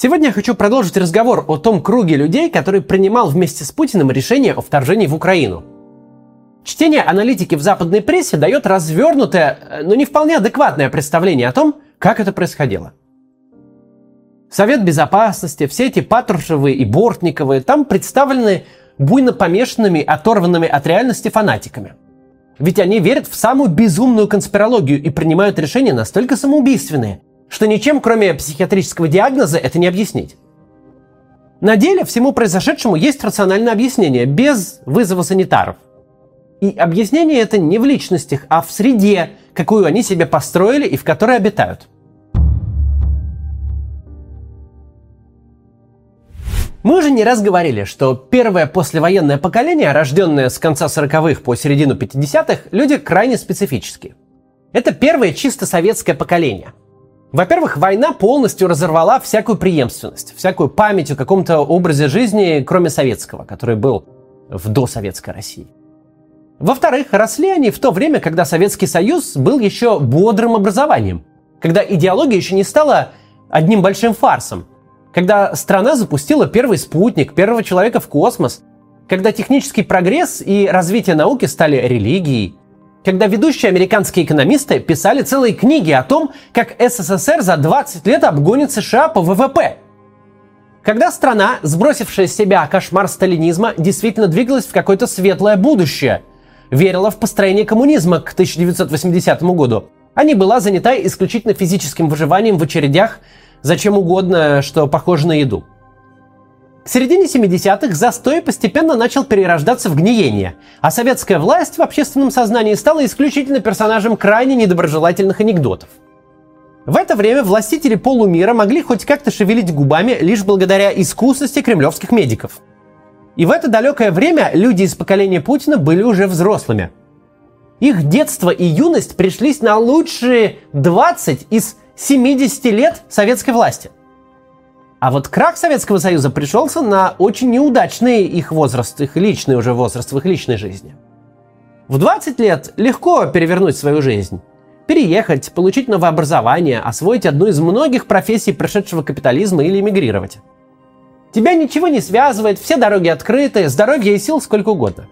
Сегодня я хочу продолжить разговор о том круге людей, который принимал вместе с Путиным решение о вторжении в Украину. Чтение аналитики в западной прессе дает развернутое, но не вполне адекватное представление о том, как это происходило. Совет Безопасности, все эти Патрушевы и Бортниковы там представлены буйно помешанными, оторванными от реальности фанатиками. Ведь они верят в самую безумную конспирологию и принимают решения настолько самоубийственные, что ничем, кроме психиатрического диагноза, это не объяснить. На деле всему произошедшему есть рациональное объяснение, без вызова санитаров. И объяснение это не в личностях, а в среде, какую они себе построили и в которой обитают. Мы уже не раз говорили, что первое послевоенное поколение, рожденное с конца 40-х по середину 50-х, люди крайне специфические. Это первое чисто советское поколение – во-первых, война полностью разорвала всякую преемственность, всякую память о каком-то образе жизни, кроме советского, который был в досоветской России. Во-вторых, росли они в то время, когда Советский Союз был еще бодрым образованием, когда идеология еще не стала одним большим фарсом, когда страна запустила первый спутник, первого человека в космос, когда технический прогресс и развитие науки стали религией, когда ведущие американские экономисты писали целые книги о том, как СССР за 20 лет обгонит США по ВВП. Когда страна, сбросившая с себя кошмар сталинизма, действительно двигалась в какое-то светлое будущее, верила в построение коммунизма к 1980 году, а не была занята исключительно физическим выживанием в очередях за чем угодно, что похоже на еду – к середине 70-х застой постепенно начал перерождаться в гниение, а советская власть в общественном сознании стала исключительно персонажем крайне недоброжелательных анекдотов. В это время властители полумира могли хоть как-то шевелить губами лишь благодаря искусности кремлевских медиков. И в это далекое время люди из поколения Путина были уже взрослыми. Их детство и юность пришлись на лучшие 20 из 70 лет советской власти. А вот крах Советского Союза пришелся на очень неудачный их возраст, их личный уже возраст в их личной жизни. В 20 лет легко перевернуть свою жизнь. Переехать, получить новое образование, освоить одну из многих профессий прошедшего капитализма или эмигрировать. Тебя ничего не связывает, все дороги открыты, здоровья и сил сколько угодно.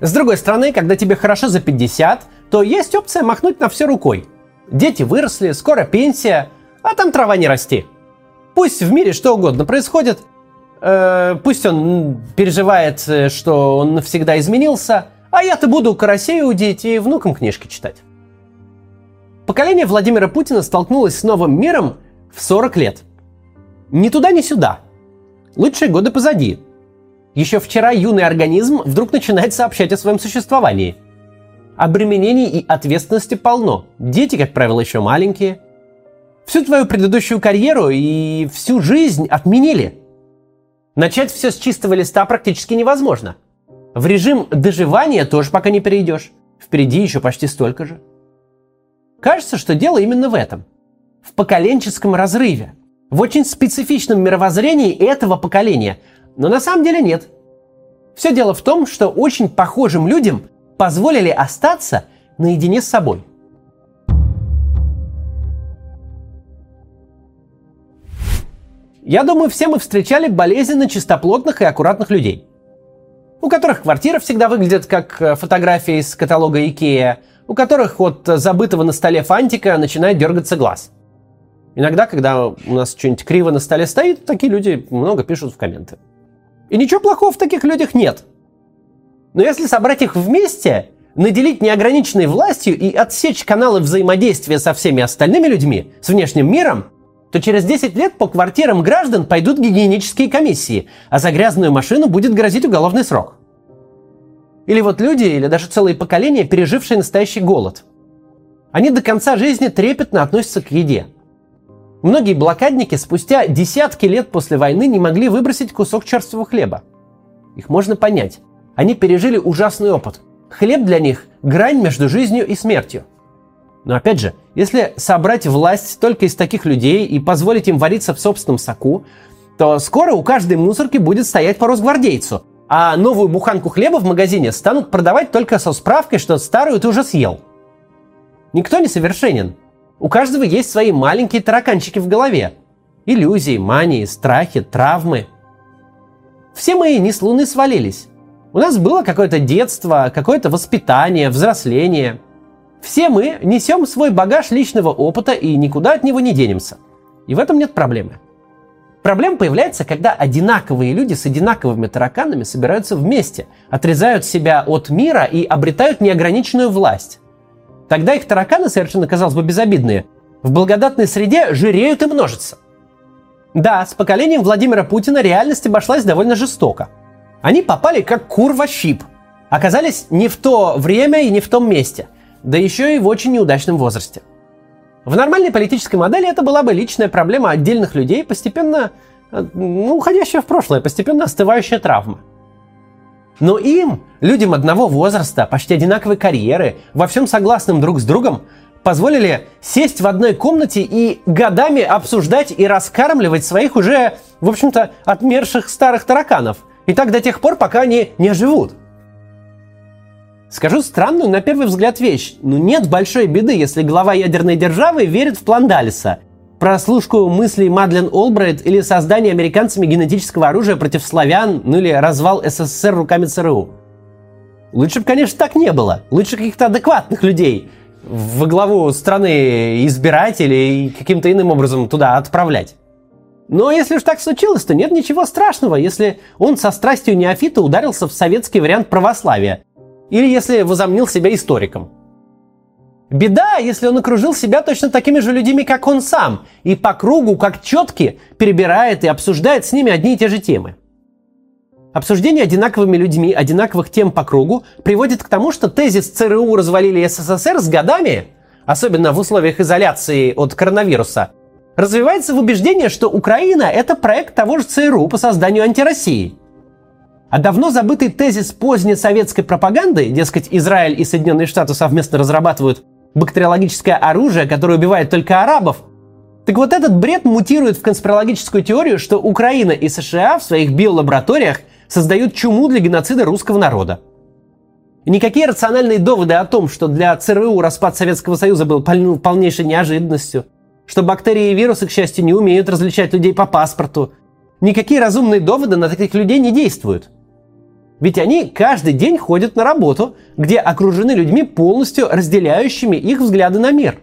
С другой стороны, когда тебе хорошо за 50, то есть опция махнуть на все рукой. Дети выросли, скоро пенсия, а там трава не расти – Пусть в мире что угодно происходит, э, пусть он переживает, э, что он навсегда изменился, а я-то буду карасей удить и внукам книжки читать. Поколение Владимира Путина столкнулось с новым миром в 40 лет. Ни туда, ни сюда. Лучшие годы позади. Еще вчера юный организм вдруг начинает сообщать о своем существовании. Обременений и ответственности полно. Дети, как правило, еще маленькие – Всю твою предыдущую карьеру и всю жизнь отменили. Начать все с чистого листа практически невозможно. В режим доживания тоже пока не перейдешь. Впереди еще почти столько же. Кажется, что дело именно в этом. В поколенческом разрыве. В очень специфичном мировоззрении этого поколения. Но на самом деле нет. Все дело в том, что очень похожим людям позволили остаться наедине с собой – Я думаю, все мы встречали болезненно чистоплотных и аккуратных людей. У которых квартира всегда выглядит как э, фотография из каталога Икея, у которых от забытого на столе фантика начинает дергаться глаз. Иногда, когда у нас что-нибудь криво на столе стоит, такие люди много пишут в комменты. И ничего плохого в таких людях нет. Но если собрать их вместе, наделить неограниченной властью и отсечь каналы взаимодействия со всеми остальными людьми, с внешним миром, то через 10 лет по квартирам граждан пойдут гигиенические комиссии, а за грязную машину будет грозить уголовный срок. Или вот люди, или даже целые поколения, пережившие настоящий голод. Они до конца жизни трепетно относятся к еде. Многие блокадники спустя десятки лет после войны не могли выбросить кусок черствого хлеба. Их можно понять. Они пережили ужасный опыт. Хлеб для них – грань между жизнью и смертью. Но опять же, если собрать власть только из таких людей и позволить им вариться в собственном соку, то скоро у каждой мусорки будет стоять по росгвардейцу, а новую буханку хлеба в магазине станут продавать только со справкой, что старую ты уже съел. Никто не совершенен. У каждого есть свои маленькие тараканчики в голове. Иллюзии, мании, страхи, травмы. Все мы не с луны свалились. У нас было какое-то детство, какое-то воспитание, взросление. Все мы несем свой багаж личного опыта и никуда от него не денемся. И в этом нет проблемы. Проблема появляется, когда одинаковые люди с одинаковыми тараканами собираются вместе, отрезают себя от мира и обретают неограниченную власть. Тогда их тараканы, совершенно, казалось бы, безобидные, в благодатной среде жиреют и множатся. Да, с поколением Владимира Путина реальность обошлась довольно жестоко. Они попали как кур во щип. Оказались не в то время и не в том месте. Да еще и в очень неудачном возрасте. В нормальной политической модели это была бы личная проблема отдельных людей, постепенно, э, ну, уходящая в прошлое, постепенно остывающая травма. Но им, людям одного возраста, почти одинаковой карьеры, во всем согласным друг с другом, позволили сесть в одной комнате и годами обсуждать и раскармливать своих уже, в общем-то, отмерших старых тараканов. И так до тех пор, пока они не оживут. Скажу странную на первый взгляд вещь, но нет большой беды, если глава ядерной державы верит в план Далиса. Прослушку мыслей Мадлен Олбрайт или создание американцами генетического оружия против славян, ну или развал СССР руками ЦРУ. Лучше бы, конечно, так не было. Лучше каких-то адекватных людей во главу страны избирать или каким-то иным образом туда отправлять. Но если уж так случилось, то нет ничего страшного, если он со страстью неофита ударился в советский вариант православия – или если возомнил себя историком. Беда, если он окружил себя точно такими же людьми, как он сам, и по кругу, как четки, перебирает и обсуждает с ними одни и те же темы. Обсуждение одинаковыми людьми одинаковых тем по кругу приводит к тому, что тезис ЦРУ развалили СССР с годами, особенно в условиях изоляции от коронавируса, развивается в убеждение, что Украина – это проект того же ЦРУ по созданию антироссии – а давно забытый тезис поздней советской пропаганды, дескать, Израиль и Соединенные Штаты совместно разрабатывают бактериологическое оружие, которое убивает только арабов, так вот этот бред мутирует в конспирологическую теорию, что Украина и США в своих биолабораториях создают чуму для геноцида русского народа. И никакие рациональные доводы о том, что для ЦРУ распад Советского Союза был полнейшей неожиданностью, что бактерии и вирусы, к счастью, не умеют различать людей по паспорту, никакие разумные доводы на таких людей не действуют – ведь они каждый день ходят на работу, где окружены людьми, полностью разделяющими их взгляды на мир.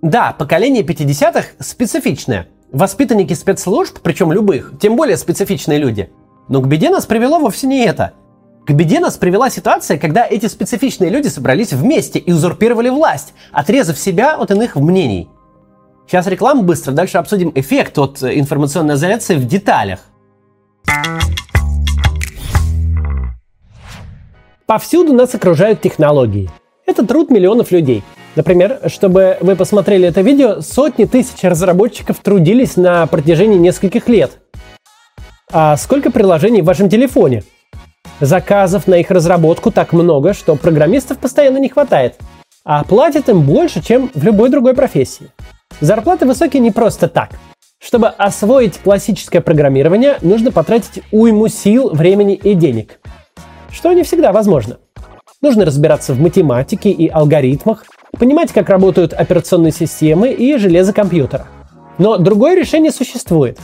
Да, поколение 50-х специфичное. Воспитанники спецслужб, причем любых, тем более специфичные люди. Но к беде нас привело вовсе не это. К беде нас привела ситуация, когда эти специфичные люди собрались вместе и узурпировали власть, отрезав себя от иных мнений. Сейчас реклама быстро, дальше обсудим эффект от информационной изоляции в деталях. Повсюду нас окружают технологии. Это труд миллионов людей. Например, чтобы вы посмотрели это видео, сотни тысяч разработчиков трудились на протяжении нескольких лет. А сколько приложений в вашем телефоне? Заказов на их разработку так много, что программистов постоянно не хватает. А платят им больше, чем в любой другой профессии. Зарплаты высокие не просто так. Чтобы освоить классическое программирование, нужно потратить уйму сил, времени и денег что не всегда возможно. Нужно разбираться в математике и алгоритмах, понимать, как работают операционные системы и железо компьютера. Но другое решение существует.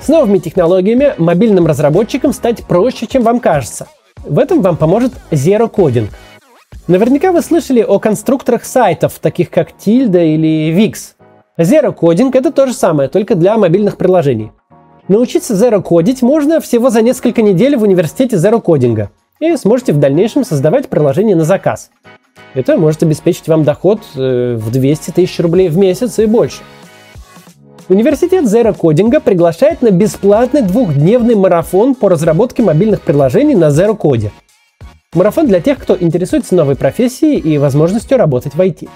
С новыми технологиями мобильным разработчикам стать проще, чем вам кажется. В этом вам поможет Zero Coding. Наверняка вы слышали о конструкторах сайтов, таких как Tilda или Wix. Zero Coding — это то же самое, только для мобильных приложений. Научиться Zero кодить можно всего за несколько недель в университете Zero Coding и сможете в дальнейшем создавать приложение на заказ. Это может обеспечить вам доход э, в 200 тысяч рублей в месяц и больше. Университет Zero Coding приглашает на бесплатный двухдневный марафон по разработке мобильных приложений на Zero Code. Марафон для тех, кто интересуется новой профессией и возможностью работать в IT.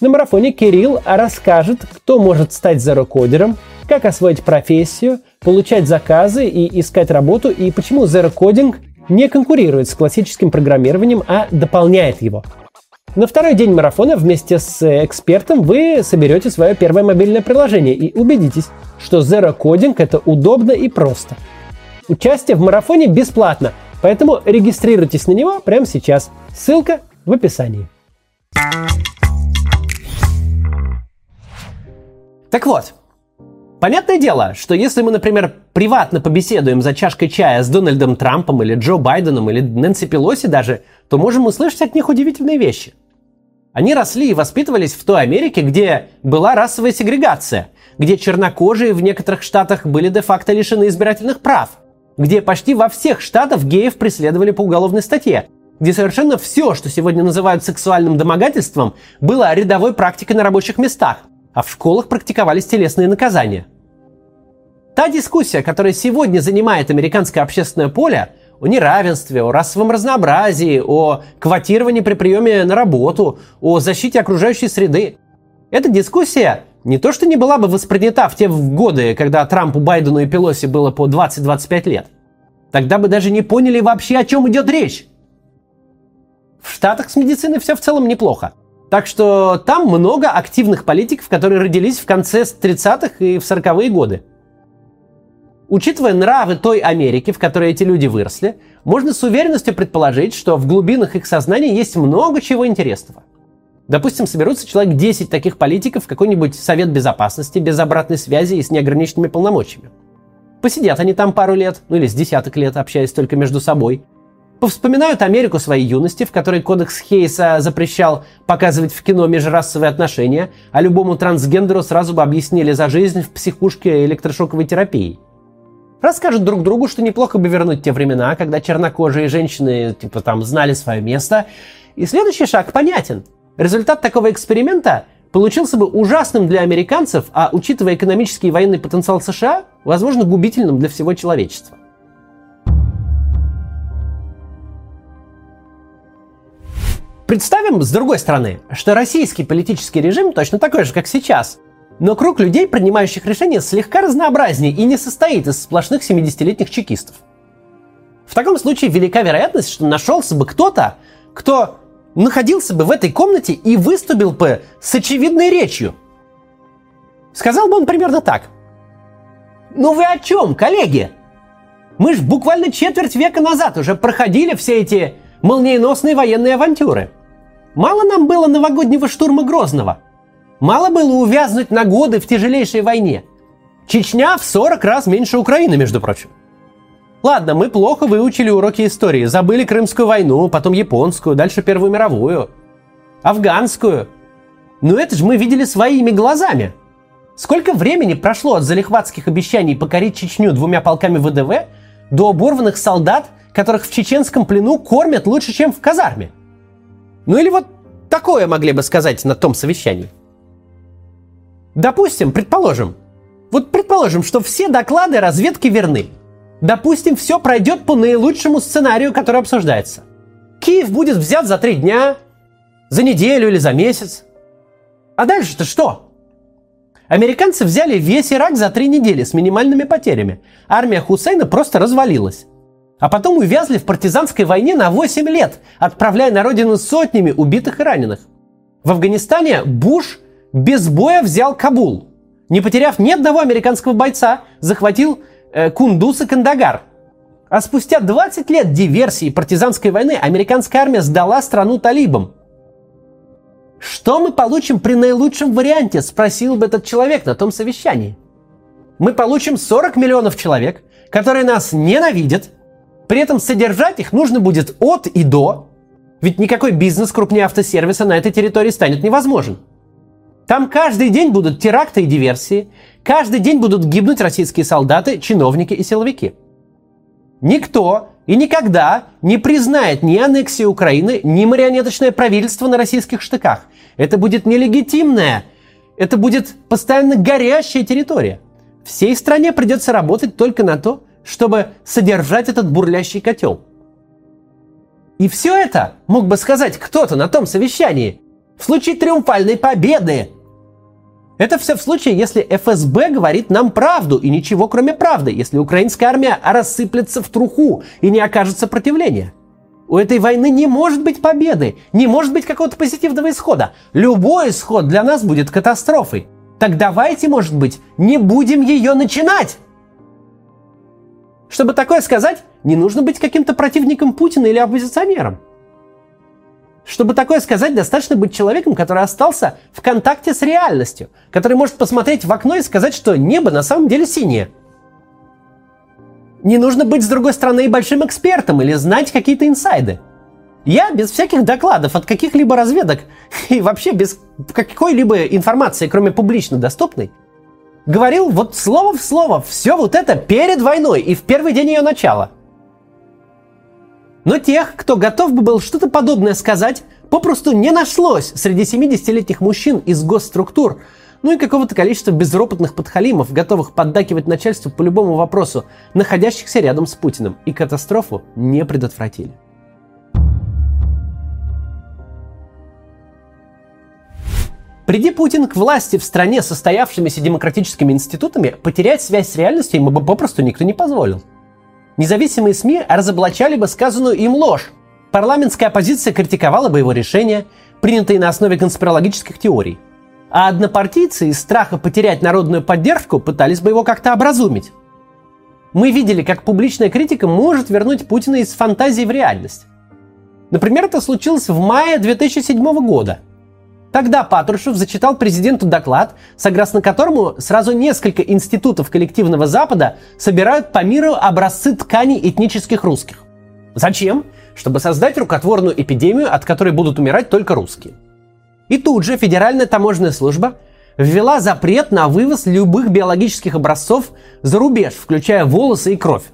На марафоне Кирилл расскажет, кто может стать зерокодером, как освоить профессию, получать заказы и искать работу, и почему Zero Coding не конкурирует с классическим программированием, а дополняет его. На второй день марафона вместе с экспертом вы соберете свое первое мобильное приложение и убедитесь, что Zero Coding это удобно и просто. Участие в марафоне бесплатно, поэтому регистрируйтесь на него прямо сейчас. Ссылка в описании. Так вот, понятное дело, что если мы, например, приватно побеседуем за чашкой чая с Дональдом Трампом или Джо Байденом или Нэнси Пелоси даже, то можем услышать от них удивительные вещи. Они росли и воспитывались в той Америке, где была расовая сегрегация, где чернокожие в некоторых штатах были де-факто лишены избирательных прав, где почти во всех штатах геев преследовали по уголовной статье, где совершенно все, что сегодня называют сексуальным домогательством, было рядовой практикой на рабочих местах, а в школах практиковались телесные наказания. Та дискуссия, которая сегодня занимает американское общественное поле, о неравенстве, о расовом разнообразии, о квотировании при приеме на работу, о защите окружающей среды. Эта дискуссия не то что не была бы воспринята в те годы, когда Трампу, Байдену и Пелоси было по 20-25 лет. Тогда бы даже не поняли вообще, о чем идет речь. В Штатах с медициной все в целом неплохо. Так что там много активных политиков, которые родились в конце 30-х и в 40-е годы. Учитывая нравы той Америки, в которой эти люди выросли, можно с уверенностью предположить, что в глубинах их сознания есть много чего интересного. Допустим, соберутся человек 10 таких политиков в какой-нибудь Совет Безопасности без обратной связи и с неограниченными полномочиями. Посидят они там пару лет, ну или с десяток лет, общаясь только между собой. Повспоминают Америку своей юности, в которой кодекс Хейса запрещал показывать в кино межрасовые отношения, а любому трансгендеру сразу бы объяснили за жизнь в психушке электрошоковой терапии. Расскажут друг другу, что неплохо бы вернуть те времена, когда чернокожие женщины, типа, там, знали свое место. И следующий шаг понятен – Результат такого эксперимента получился бы ужасным для американцев, а учитывая экономический и военный потенциал США, возможно, губительным для всего человечества. Представим, с другой стороны, что российский политический режим точно такой же, как сейчас, но круг людей, принимающих решения, слегка разнообразнее и не состоит из сплошных 70-летних чекистов. В таком случае велика вероятность, что нашелся бы кто-то, кто находился бы в этой комнате и выступил бы с очевидной речью. Сказал бы он примерно так. Ну вы о чем, коллеги? Мы ж буквально четверть века назад уже проходили все эти молниеносные военные авантюры. Мало нам было новогоднего штурма Грозного. Мало было увязнуть на годы в тяжелейшей войне. Чечня в 40 раз меньше Украины, между прочим. Ладно, мы плохо выучили уроки истории. Забыли Крымскую войну, потом японскую, дальше Первую мировую. Афганскую. Но это же мы видели своими глазами. Сколько времени прошло от залихватских обещаний покорить Чечню двумя полками ВДВ до оборванных солдат, которых в чеченском плену кормят лучше, чем в казарме? Ну или вот такое могли бы сказать на том совещании. Допустим, предположим, вот предположим, что все доклады разведки верны – Допустим, все пройдет по наилучшему сценарию, который обсуждается. Киев будет взят за три дня, за неделю или за месяц. А дальше-то что? Американцы взяли весь Ирак за три недели с минимальными потерями. Армия Хусейна просто развалилась. А потом увязли в партизанской войне на 8 лет, отправляя на родину сотнями убитых и раненых. В Афганистане Буш без боя взял Кабул. Не потеряв ни одного американского бойца, захватил э, Кундус и Кандагар. А спустя 20 лет диверсии и партизанской войны американская армия сдала страну талибам. Что мы получим при наилучшем варианте, спросил бы этот человек на том совещании. Мы получим 40 миллионов человек, которые нас ненавидят, при этом содержать их нужно будет от и до, ведь никакой бизнес крупнее автосервиса на этой территории станет невозможен. Там каждый день будут теракты и диверсии, Каждый день будут гибнуть российские солдаты, чиновники и силовики. Никто и никогда не признает ни аннексию Украины, ни марионеточное правительство на российских штыках. Это будет нелегитимная, это будет постоянно горящая территория. Всей стране придется работать только на то, чтобы содержать этот бурлящий котел. И все это мог бы сказать кто-то на том совещании. В случае триумфальной победы это все в случае, если ФСБ говорит нам правду и ничего кроме правды, если украинская армия рассыплется в труху и не окажет сопротивления. У этой войны не может быть победы, не может быть какого-то позитивного исхода. Любой исход для нас будет катастрофой. Так давайте, может быть, не будем ее начинать. Чтобы такое сказать, не нужно быть каким-то противником Путина или оппозиционером. Чтобы такое сказать, достаточно быть человеком, который остался в контакте с реальностью, который может посмотреть в окно и сказать, что небо на самом деле синее. Не нужно быть, с другой стороны, и большим экспертом или знать какие-то инсайды. Я без всяких докладов от каких-либо разведок и вообще без какой-либо информации, кроме публично доступной, говорил вот слово в слово все вот это перед войной и в первый день ее начала – но тех, кто готов бы был что-то подобное сказать, попросту не нашлось среди 70-летних мужчин из госструктур, ну и какого-то количества безропотных подхалимов, готовых поддакивать начальству по любому вопросу, находящихся рядом с Путиным, и катастрофу не предотвратили. Приди Путин к власти в стране, состоявшимися демократическими институтами, потерять связь с реальностью ему бы попросту никто не позволил. Независимые СМИ разоблачали бы сказанную им ложь. Парламентская оппозиция критиковала бы его решения, принятые на основе конспирологических теорий. А однопартийцы из страха потерять народную поддержку пытались бы его как-то образумить. Мы видели, как публичная критика может вернуть Путина из фантазии в реальность. Например, это случилось в мае 2007 года – Тогда Патрушев зачитал президенту доклад, согласно которому сразу несколько институтов коллективного Запада собирают по миру образцы тканей этнических русских. Зачем? Чтобы создать рукотворную эпидемию, от которой будут умирать только русские. И тут же Федеральная таможенная служба ввела запрет на вывоз любых биологических образцов за рубеж, включая волосы и кровь.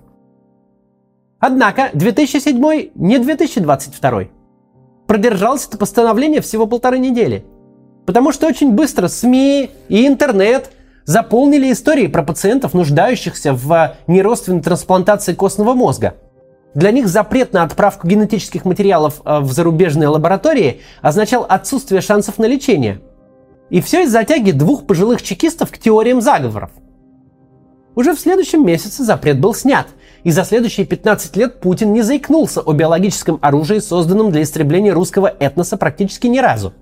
Однако 2007 не 2022. Продержалось это постановление всего полторы недели. Потому что очень быстро СМИ и интернет заполнили истории про пациентов, нуждающихся в неродственной трансплантации костного мозга. Для них запрет на отправку генетических материалов э, в зарубежные лаборатории означал отсутствие шансов на лечение. И все из-за тяги двух пожилых чекистов к теориям заговоров. Уже в следующем месяце запрет был снят, и за следующие 15 лет Путин не заикнулся о биологическом оружии, созданном для истребления русского этноса практически ни разу.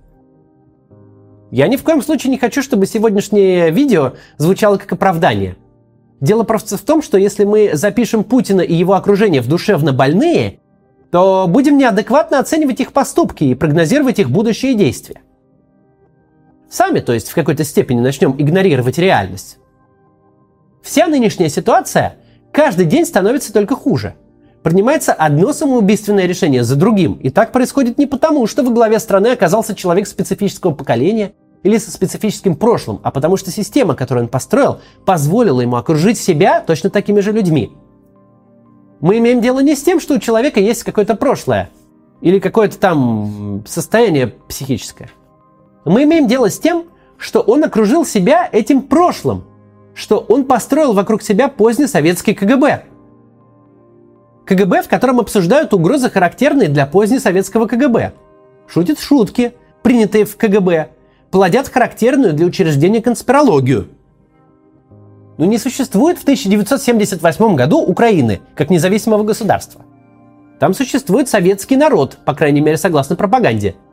Я ни в коем случае не хочу, чтобы сегодняшнее видео звучало как оправдание. Дело просто в том, что если мы запишем Путина и его окружение в душевно больные, то будем неадекватно оценивать их поступки и прогнозировать их будущие действия. Сами, то есть в какой-то степени начнем игнорировать реальность. Вся нынешняя ситуация каждый день становится только хуже. Принимается одно самоубийственное решение за другим. И так происходит не потому, что во главе страны оказался человек специфического поколения или со специфическим прошлым, а потому что система, которую он построил, позволила ему окружить себя точно такими же людьми. Мы имеем дело не с тем, что у человека есть какое-то прошлое или какое-то там состояние психическое. Мы имеем дело с тем, что он окружил себя этим прошлым, что он построил вокруг себя поздний советский КГБ. КГБ, в котором обсуждают угрозы, характерные для позднесоветского КГБ. Шутят шутки, принятые в КГБ, плодят характерную для учреждения конспирологию. Но не существует в 1978 году Украины как независимого государства. Там существует советский народ, по крайней мере согласно пропаганде –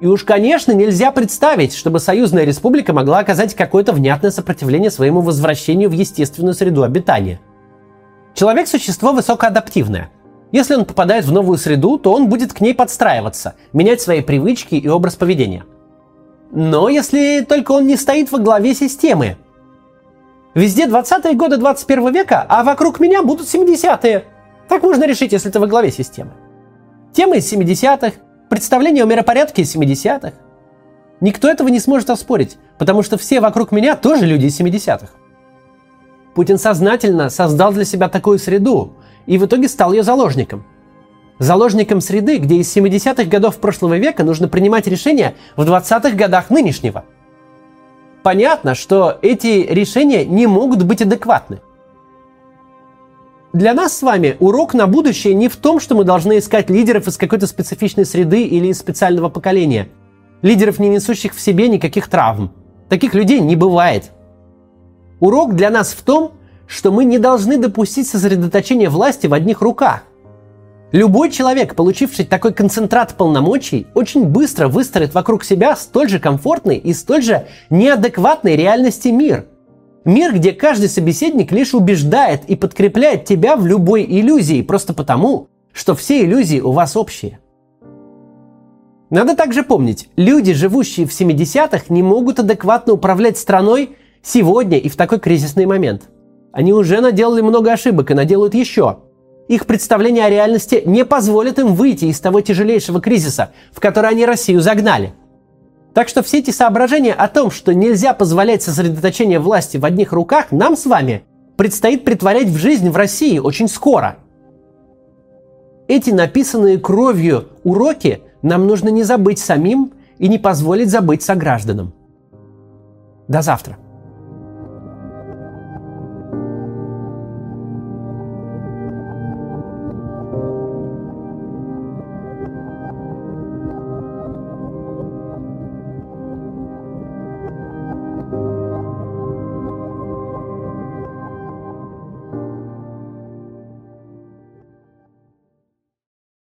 и уж, конечно, нельзя представить, чтобы союзная республика могла оказать какое-то внятное сопротивление своему возвращению в естественную среду обитания. Человек – существо высокоадаптивное. Если он попадает в новую среду, то он будет к ней подстраиваться, менять свои привычки и образ поведения. Но если только он не стоит во главе системы. Везде 20-е годы 21 века, а вокруг меня будут 70-е. Так можно решить, если ты во главе системы. Темы из 70-х, представление о миропорядке 70-х. Никто этого не сможет оспорить, потому что все вокруг меня тоже люди из 70-х. Путин сознательно создал для себя такую среду и в итоге стал ее заложником. Заложником среды, где из 70-х годов прошлого века нужно принимать решения в 20-х годах нынешнего. Понятно, что эти решения не могут быть адекватны. Для нас с вами урок на будущее не в том, что мы должны искать лидеров из какой-то специфичной среды или из специального поколения. Лидеров, не несущих в себе никаких травм. Таких людей не бывает. Урок для нас в том, что мы не должны допустить сосредоточения власти в одних руках. Любой человек, получивший такой концентрат полномочий, очень быстро выстроит вокруг себя столь же комфортный и столь же неадекватный реальности мир – Мир, где каждый собеседник лишь убеждает и подкрепляет тебя в любой иллюзии, просто потому, что все иллюзии у вас общие. Надо также помнить, люди, живущие в 70-х, не могут адекватно управлять страной сегодня и в такой кризисный момент. Они уже наделали много ошибок и наделают еще. Их представление о реальности не позволит им выйти из того тяжелейшего кризиса, в который они Россию загнали. Так что все эти соображения о том, что нельзя позволять сосредоточение власти в одних руках, нам с вами предстоит притворять в жизнь в России очень скоро. Эти написанные кровью уроки нам нужно не забыть самим и не позволить забыть согражданам. До завтра.